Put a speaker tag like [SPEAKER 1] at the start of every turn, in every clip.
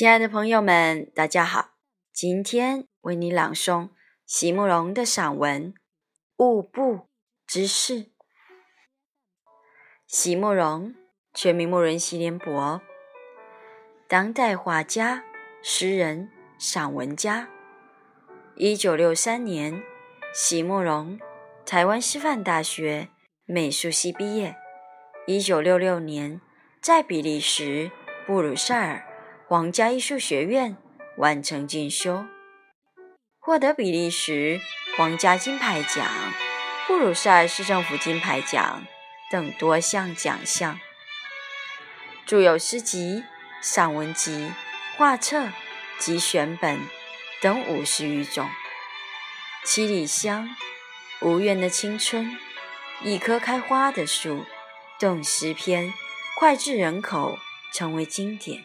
[SPEAKER 1] 亲爱的朋友们，大家好！今天为你朗诵席慕容的散文《物部之事》。席慕容，全名慕容席联博，当代画家、诗人、散文家。一九六三年，席慕容台湾师范大学美术系毕业。一九六六年，在比利时布鲁塞尔。皇家艺术学院完成进修，获得比利时皇家金牌奖、布鲁塞尔市政府金牌奖等多项奖项。著有诗集、散文集、画册及选本等五十余种。《七里香》《无怨的青春》《一棵开花的树》等诗篇脍炙人口，成为经典。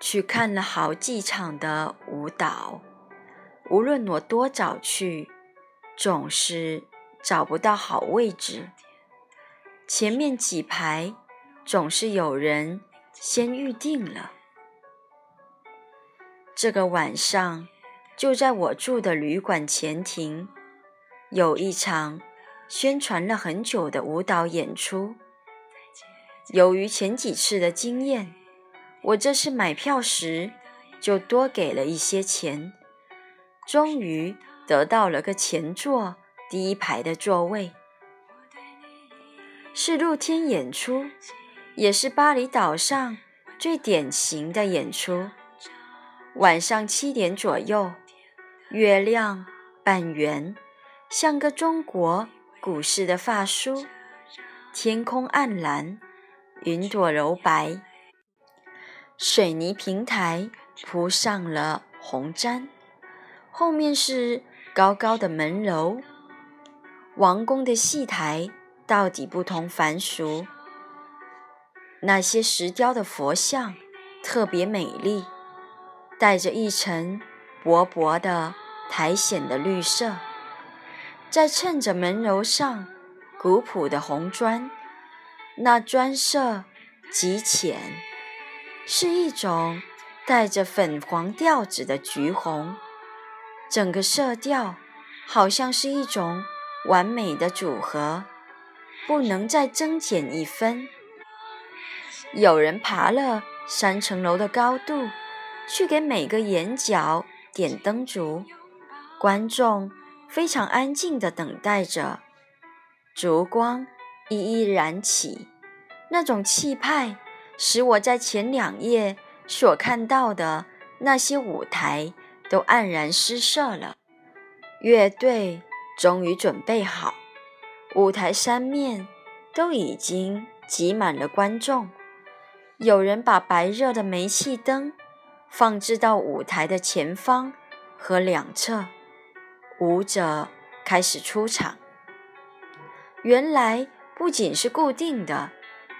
[SPEAKER 1] 去看了好几场的舞蹈，无论我多早去，总是找不到好位置。前面几排总是有人先预定了。这个晚上，就在我住的旅馆前庭，有一场宣传了很久的舞蹈演出。由于前几次的经验。我这次买票时就多给了一些钱，终于得到了个前座第一排的座位。是露天演出，也是巴厘岛上最典型的演出。晚上七点左右，月亮半圆，像个中国古式的发梳，天空暗蓝，云朵柔白。水泥平台铺上了红毡，后面是高高的门楼。王宫的戏台到底不同凡俗，那些石雕的佛像特别美丽，带着一层薄薄的苔藓的绿色，在衬着门楼上古朴的红砖，那砖色极浅。是一种带着粉黄调子的橘红，整个色调好像是一种完美的组合，不能再增减一分。有人爬了三层楼的高度，去给每个眼角点灯烛，观众非常安静地等待着，烛光一一燃起，那种气派。使我在前两页所看到的那些舞台都黯然失色了。乐队终于准备好，舞台三面都已经挤满了观众。有人把白热的煤气灯放置到舞台的前方和两侧，舞者开始出场。原来不仅是固定的，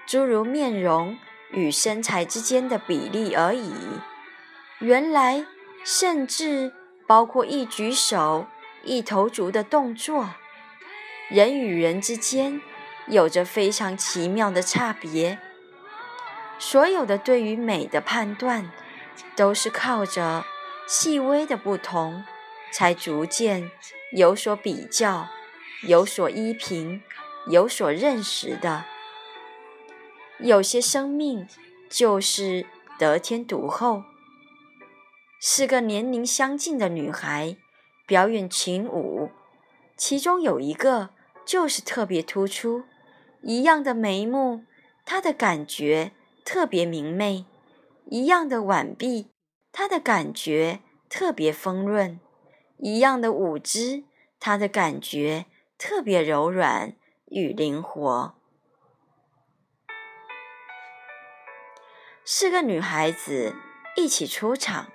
[SPEAKER 1] 诸如面容。与身材之间的比例而已。原来，甚至包括一举手、一投足的动作。人与人之间有着非常奇妙的差别。所有的对于美的判断，都是靠着细微的不同，才逐渐有所比较、有所依凭、有所认识的。有些生命就是得天独厚。四个年龄相近的女孩表演群舞，其中有一个就是特别突出。一样的眉目，她的感觉特别明媚；一样的腕臂，她的感觉特别丰润；一样的舞姿，她的感觉特别柔软与灵活。四个女孩子一起出场，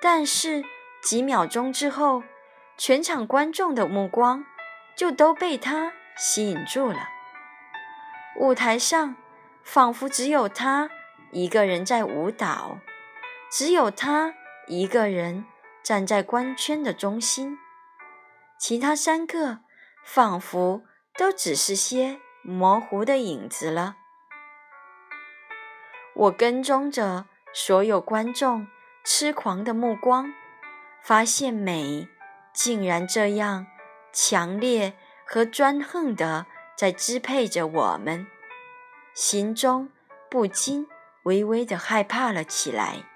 [SPEAKER 1] 但是几秒钟之后，全场观众的目光就都被她吸引住了。舞台上仿佛只有她一个人在舞蹈，只有她一个人站在光圈的中心，其他三个仿佛都只是些模糊的影子了。我跟踪着所有观众痴狂的目光，发现美竟然这样强烈和专横的在支配着我们，心中不禁微微的害怕了起来。